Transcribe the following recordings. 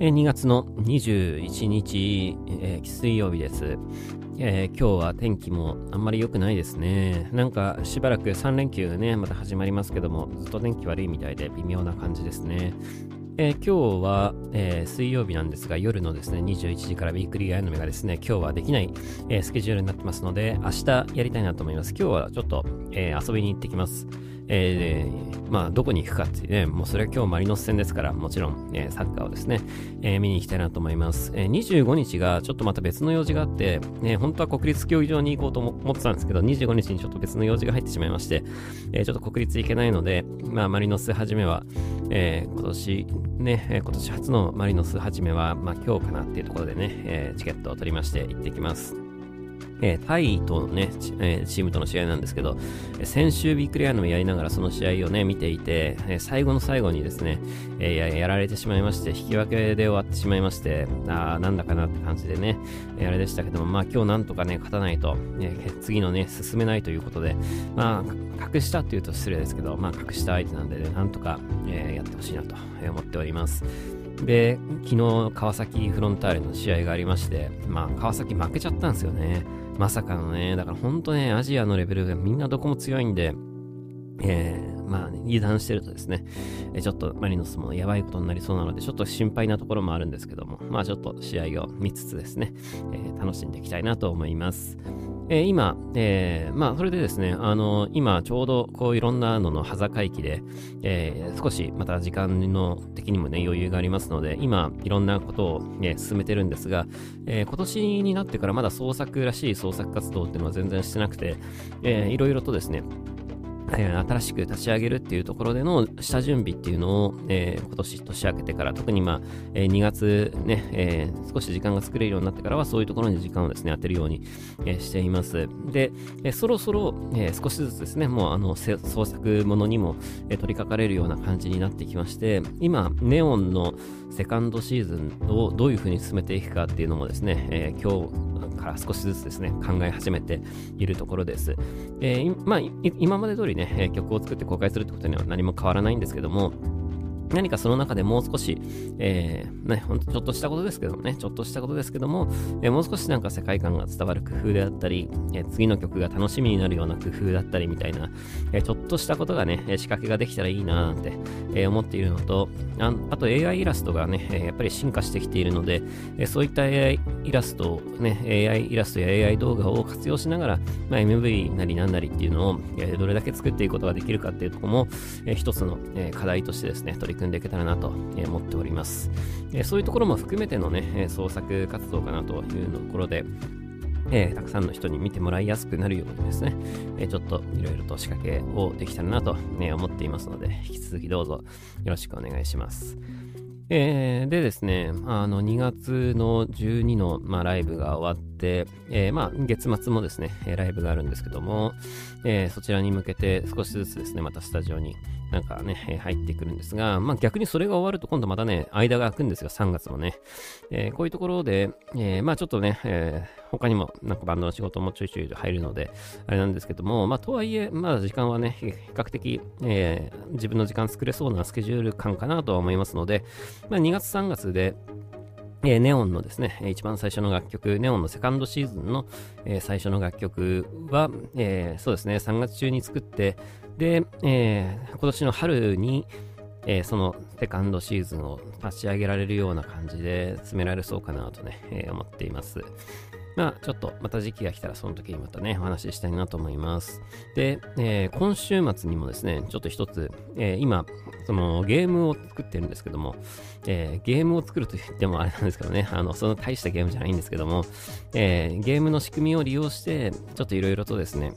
え2月の21日、えー水曜日です。えー今日は天気もあんまり良くないですね。なんかしばらく3連休ね、また始まりますけども、ずっと天気悪いみたいで微妙な感じですね。えー今日は、えー水曜日なんですが、夜のですね、21時からウィークリーアイノメがですね、今日はできない、えースケジュールになってますので、明日やりたいなと思います。今日はちょっと、え遊びに行ってきます。えーまあ、どこに行くかっていうね、もうそれは今日マリノス戦ですから、もちろん、えーサッカーをですね、えー見に行きたいなと思います。え25日がちょっとまた別の用事があって、ね、本当は国立競技場に行こうと思ってたんですけど、25日にちょっと別の用事が入ってしまいまして、えちょっと国立行けないので、まあ、マリノスはじめは、え今年ね、今年初のマリノスはじめは、まあ、今日かなっていうところでね、えチケットを取りまして行ってきます。えータイとのね、えーチームとの試合なんですけど、え先週ビックリアのもやりながらその試合をね、見ていて、え最後の最後にですね、えややられてしまいまして、引き分けで終わってしまいまして、あーなんだかなって感じでね、えあれでしたけども、まあ今日なんとかね、勝たないと、え次のね、進めないということで、まあ、格下っていうと失礼ですけど、まあ格下相手なんでね、なんとか、えやってほしいなと思っております。で、昨日、川崎フロンターレの試合がありまして、まあ、川崎負けちゃったんですよね。まさかのね、だから本当ね、アジアのレベルがみんなどこも強いんで、えー、まあ、ね、油断してるとですね、えちょっとマリノスもやばいことになりそうなので、ちょっと心配なところもあるんですけども、まあちょっと試合を見つつですね、えー楽しんでいきたいなと思います。えー今、えーまあそれでですね、あの今ちょうどこういろんなのの端境期で、え少しまた時間の的にもね余裕がありますので、今いろんなことを、ね、進めてるんですが、え今年になってからまだ創作らしい創作活動っていうのは全然してなくて、えーいろいろとですね、え新しく立ち上げるっていうところでの下準備っていうのを、えー今年年明けてから、特にまあ、えー2月ね、え少し時間が作れるようになってからは、そういうところに時間をですね、当てるように、えしています。で、えそろそろ、え少しずつですね、もうあの、創作ものにも、え取り掛かれるような感じになってきまして、今、ネオンのセカンドシーズンをどういうふうに進めていくかっていうのもですね、え今日から少しずつですね、考え始めているところです。えーまあ、今まで通りね、曲を作って公開するってことには何も変わらないんですけども、何かその中でもう少し、えー、ね、ほんとちょっとしたことですけどもね、ちょっとしたことですけども、えーもう少しなんか世界観が伝わる工夫であったり、えー次の曲が楽しみになるような工夫だったりみたいな、えちょっとしたことがね、仕掛けができたらいいなーって、え思っているのと、ああと AI イラストがね、えやっぱり進化してきているので、えそういった AI イラストをね、AI イラストや AI 動画を活用しながら、まあ、MV なりなんなりっていうのを、えどれだけ作っていくことができるかっていうとこも、えー一つの、え課題としてですね、取り組んでいけたらなと、思っております。そういうところも含めてのね、創作活動かなというところで、えーたくさんの人に見てもらいやすくなるようにですね、えーちょっといろいろと仕掛けをできたらなと、ね、思っていますので、引き続きどうぞよろしくお願いします。えーでですね、あの2月の12の、まあ、ライブが終わっ、えーまあ、月末もですね、ライブがあるんですけども、えーそちらに向けて少しずつですね、またスタジオになんかね、入ってくるんですが、まあ逆にそれが終わると今度またね、間が空くんですよ、3月もね。えーこういうところで、えーまあちょっとね、えー他にもなんかバンドの仕事もちょいちょい入るので、あれなんですけども、まあとはいえ、まだ時間はね、比較的、え自分の時間作れそうなスケジュール感かなとは思いますので、まあ2月3月で、えーネオンのですね、一番最初の楽曲、ネオンのセカンドシーズンの、えー最初の楽曲は、えーそうですね、3月中に作って、で、え今年の春に、えそのセカンドシーズンを立ち上げられるような感じで詰められそうかなとね、え思っています。まあ、ちょっとまた時期が来たらその時にまたね、お話ししたいなと思います。で、えー今週末にもですね、ちょっと一つ、えー今、そのゲームを作ってるんですけども、えーゲームを作ると言ってもあれなんですけどね、あの、その大したゲームじゃないんですけども、えーゲームの仕組みを利用して、ちょっといろいろとですね、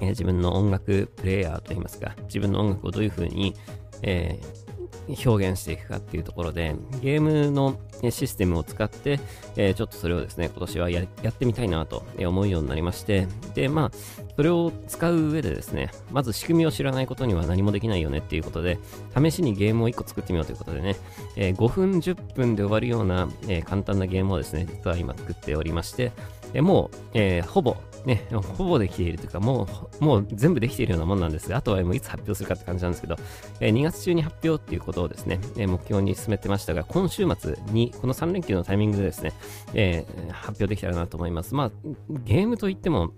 えー自分の音楽プレイヤーといいますか、自分の音楽をどういうふうに、えー表現していくかっていうところで、ゲームのシステムを使って、えーちょっとそれをですね、今年はやってみたいなと思うようになりまして、で、まあ、それを使う上でですね、まず仕組みを知らないことには何もできないよねっていうことで、試しにゲームを1個作ってみようということでね、えー5分、10分で終わるような、えー簡単なゲームをですね、実は今作っておりまして、えもう、えーほぼね、ほぼできているというか、もう、もう全部できているようなもんなんですが、あとはもういつ発表するかって感じなんですけど、えー、2月中に発表っていうことをですね、えー、目標に進めてましたが、今週末に、この3連休のタイミングでですね、えー、発表できたらなと思います。まあ、ゲームといっても、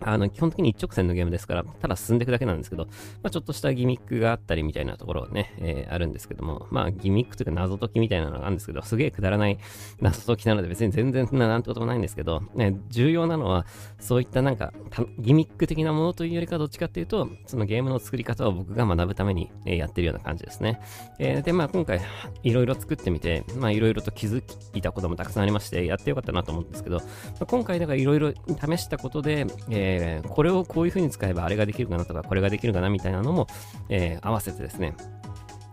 あの、基本的に一直線のゲームですから、ただ進んでいくだけなんですけど、まあ、ちょっとしたギミックがあったりみたいなところね、えー、あるんですけども、まあ、ギミックというか謎解きみたいなのがあるんですけど、すげえくだらない謎解きなので別に全然なんてこともないんですけど、ね、重要なのは、そういったなんか、ギミック的なものというよりかどっちかっていうと、そのゲームの作り方を僕が学ぶために、え、やってるような感じですね。えー、で、まあ、今回、いろいろ作ってみて、まあ、いろいろと気づいたこともたくさんありまして、やってよかったなと思うんですけど、まあ、今回だからいろいろ試したことで、えー、えこれをこういう風に使えばあれができるかなとか、これができるかなみたいなのも、えー、合わせてですね、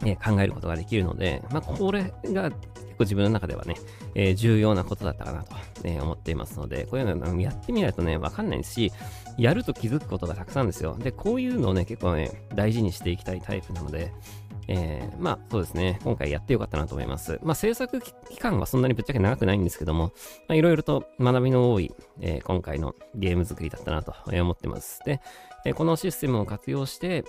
えー、考えることができるので、まあ、これが結構自分の中ではね、え、重要なことだったかなと、え思っていますので、こういうのやってみないとね、わかんないですし、やると気づくことがたくさんですよ。で、こういうのをね、結構ね、大事にしていきたいタイプなので、えー、まあそうですね、今回やってよかったなと思います。まあ制作期間はそんなにぶっちゃけ長くないんですけども、いろいろと学びの多い、えー、今回のゲーム作りだったなと思ってます。で、えー、このシステムを活用して、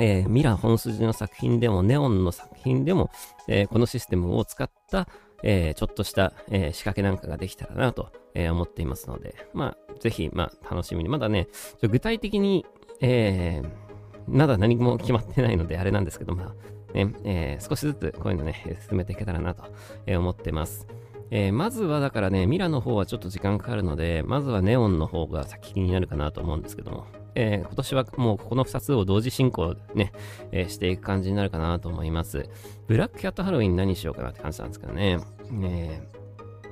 えー、ミラー本筋の作品でも、ネオンの作品でも、えー、このシステムを使った、えー、ちょっとした、え仕掛けなんかができたらなと、え思っていますので、まあ、ぜひ、まあ、楽しみに。まだね、具体的に、えー、まだ何も決まってないのであれなんですけど、まあ、ね、えー、少しずつこういうのね、進めていけたらなと、思ってます。えー、まずはだからね、ミラの方はちょっと時間かかるので、まずはネオンの方が先になるかなと思うんですけども、えー、今年はもうここの2つを同時進行ね、えー、していく感じになるかなと思います。ブラックキャットハロウィン何しようかなって感じなんですけどね。ね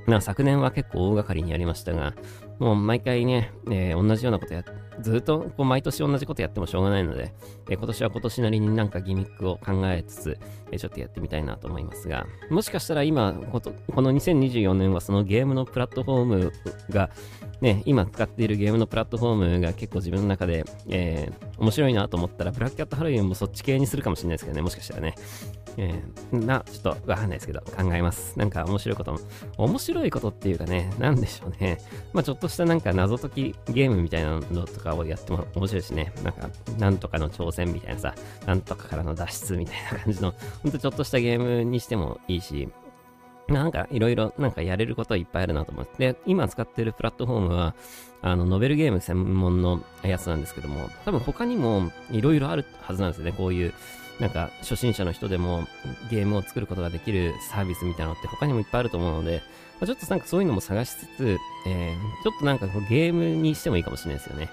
まあ、昨年は結構大掛かりにやりましたが、もう毎回ね、えー、同じようなことやずっとこう毎年同じことやってもしょうがないので、えー、今年は今年なりになんかギミックを考えつつ、えー、ちょっとやってみたいなと思いますが、もしかしたら今、この2024年はそのゲームのプラットフォームが、ね、今使っているゲームのプラットフォームが結構自分の中で、えー、面白いなと思ったら、ブラックキャットハロウィンもそっち系にするかもしれないですけどね、もしかしたらね。えー、な、ちょっとわかんないですけど、考えます。なんか面白いことも、面白いことっていうかね、なんでしょうね。まあちょっとしたなんか謎解きゲームみたいなのとかをやっても面白いしね、なんか、なんとかの挑戦みたいなさ、なんとかからの脱出みたいな感じの、ほんとちょっとしたゲームにしてもいいし、なんかいろいろなんかやれることいっぱいあるなと思って、今使ってるプラットフォームは、あの、ノベルゲーム専門のやつなんですけども、多分他にもいろいろあるはずなんですね、こういう、なんか初心者の人でもゲームを作ることができるサービスみたいなのって他にもいっぱいあると思うので、ま、ちょっとなんかそういうのも探しつつ、えー、ちょっとなんかこうゲームにしてもいいかもしれないですよね。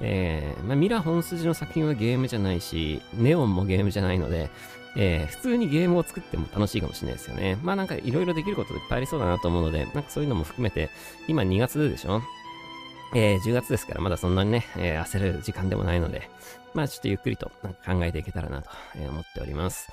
えー、まあ、ミラ本筋の作品はゲームじゃないし、ネオンもゲームじゃないので、えー、普通にゲームを作っても楽しいかもしれないですよね。まあなんかいろいろできることいっぱいありそうだなと思うので、なんかそういうのも含めて、今2月でしょ？えー、10月ですからまだそんなにね、えー、焦る時間でもないので、まあちょっとゆっくりと考えていけたらなと思っております。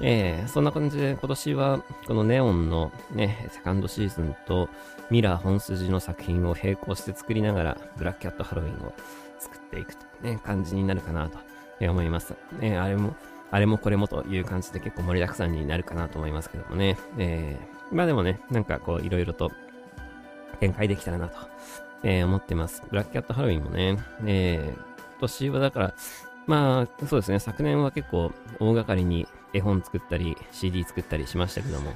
えー、そんな感じで今年はこのネオンのね、セカンドシーズンとミラー本筋の作品を並行して作りながらブラックキャットハロウィンを作っていくとね、感じになるかなと思います。えー、あれも、あれもこれもという感じで結構盛りだくさんになるかなと思いますけどもね。えー、まあでもね、なんかこういろいろと展開できたらなと、えー、思ってます。ブラックキャットハロウィンもね、えー、今年はだから、まあそうですね、昨年は結構大掛かりに絵本作ったり CD 作ったりしましたけども、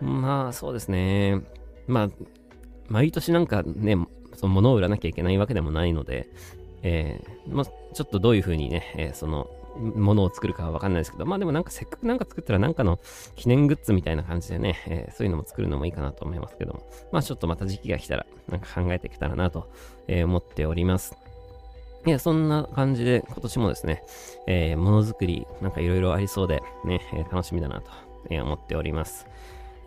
まあそうですね、まあ毎年なんかね、その物を売らなきゃいけないわけでもないので、えー、まあ、ちょっとどういう風にね、えー、その、ものを作るかはわかんないですけど、まあでもなんかせっかくなんか作ったらなんかの記念グッズみたいな感じでね、えー、そういうのも作るのもいいかなと思いますけども、まあちょっとまた時期が来たらなんか考えていけたらなと、え、思っております。いや、そんな感じで今年もですね、えー、ものづくりなんかいろいろありそうでね、え、楽しみだなと、え、思っております。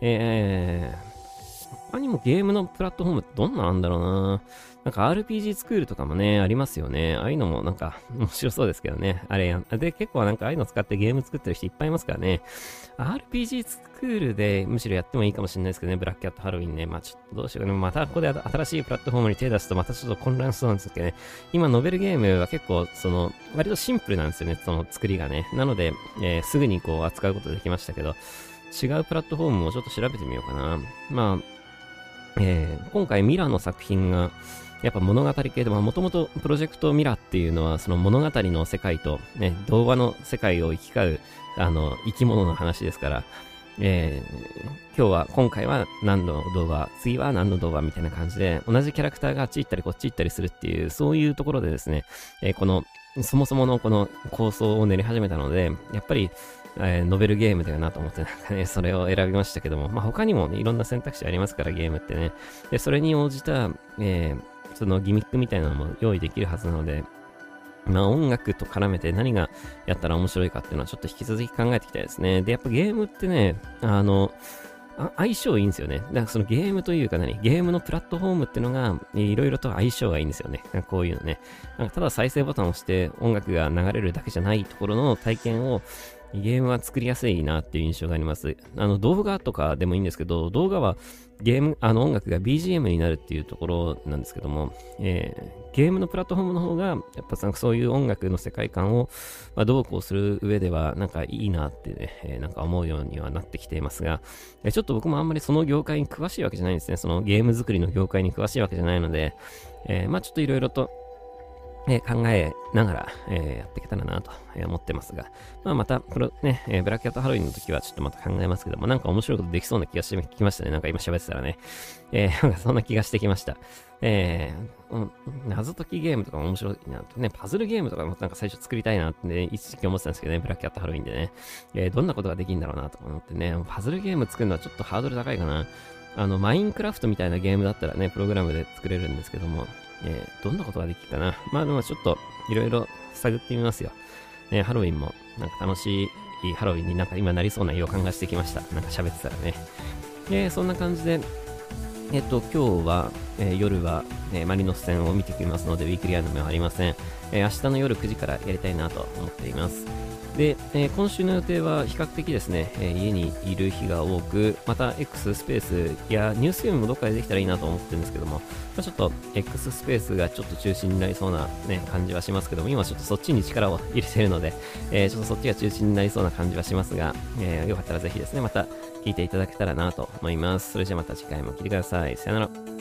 えー、他にもゲームのプラットフォームってどんななんだろうななんか RPG スクールとかもね、ありますよね。ああいうのもなんか面白そうですけどね。あれやん。で、結構なんかああいうの使ってゲーム作ってる人いっぱいいますからね。RPG スクールでむしろやってもいいかもしれないですけどね。ブラックキャットハロウィンね。まあちょっとどうしようかね。またここで新しいプラットフォームに手出すとまたちょっと混乱しそうなんですけどね。今、ノベルゲームは結構、その、割とシンプルなんですよね。その作りがね。なので、えー、すぐにこう扱うことできましたけど、違うプラットフォームをちょっと調べてみようかな。まあ、えー、今回ミラーの作品が、やっぱ物語系で、もともとプロジェクトミラーっていうのは、その物語の世界と、ね、童話の世界を行き交う、あの、生き物の話ですから、えー、今日は、今回は何の動画、次は何の動画みたいな感じで、同じキャラクターがあっち行ったりこっち行ったりするっていう、そういうところでですね、えー、この、そもそものこの構想を練り始めたので、やっぱり、えー、ノベルゲームだよなと思って、なんかね、それを選びましたけども、まあ、他にもね、いろんな選択肢ありますから、ゲームってね。で、それに応じた、えー、そのギミックみたいなのも用意できるはずなので、まあ音楽と絡めて何がやったら面白いかっていうのはちょっと引き続き考えていきたいですね。で、やっぱゲームってね、あの、相性いいんですよね。だからそのゲームというか何ゲームのプラットフォームっていうのが、いろいろと相性がいいんですよね。こういうのね。なんかただ再生ボタンを押して音楽が流れるだけじゃないところの体験をゲームは作りやすいなっていう印象があります。あの動画とかでもいいんですけど、動画はゲーム、あの音楽が BGM になるっていうところなんですけども、えー、ゲームのプラットフォームの方が、やっぱそういう音楽の世界観を、まあ、どうこうする上では、なんかいいなってね、えー、なんか思うようにはなってきていますが、えー、ちょっと僕もあんまりその業界に詳しいわけじゃないんですね。そのゲーム作りの業界に詳しいわけじゃないので、えー、まあちょっといろいろと、え考えながら、えー、やっていけたらなと思ってますが、まあ、また、これね、えー、ブラックキャットハロウィンの時はちょっとまた考えますけども、なんか面白いことできそうな気がしてきましたね。なんか今喋ってたらね。えー、なんかそんな気がしてきました。えー、謎解きゲームとか面白いなとね、パズルゲームとかもなんか最初作りたいなって、ね、一時期思ってたんですけどね、ブラックキャットハロウィンでね。えー、どんなことができるんだろうなと思ってね、パズルゲーム作るのはちょっとハードル高いかな。あの、マインクラフトみたいなゲームだったらね、プログラムで作れるんですけども、えー、どんなことができるかな。まあでもちょっといろいろ探ってみますよ。ね、ハロウィンもなんか楽しいハロウィンになんか今なりそうな予感がしてきました。なんか喋ってたらね。で、そんな感じで、えっと、今日は、えー、夜は、えー、マリノス戦を見てきますので、ウィークリーアニメはありません。えー、明日の夜9時からやりたいなと思っています。で、え、今週の予定は比較的ですね、え、家にいる日が多く、また X スペースやニュースゲームもどっかでできたらいいなと思ってるんですけども、まあ、ちょっと X スペースがちょっと中心になりそうな、ね、感じはしますけども、今ちょっとそっちに力を入れてるので、え、ちょっとそっちが中心になりそうな感じはしますが、えよかったらぜひですね、また聞いていただけたらなと思います。それじゃまた次回も聞いてください。さよなら。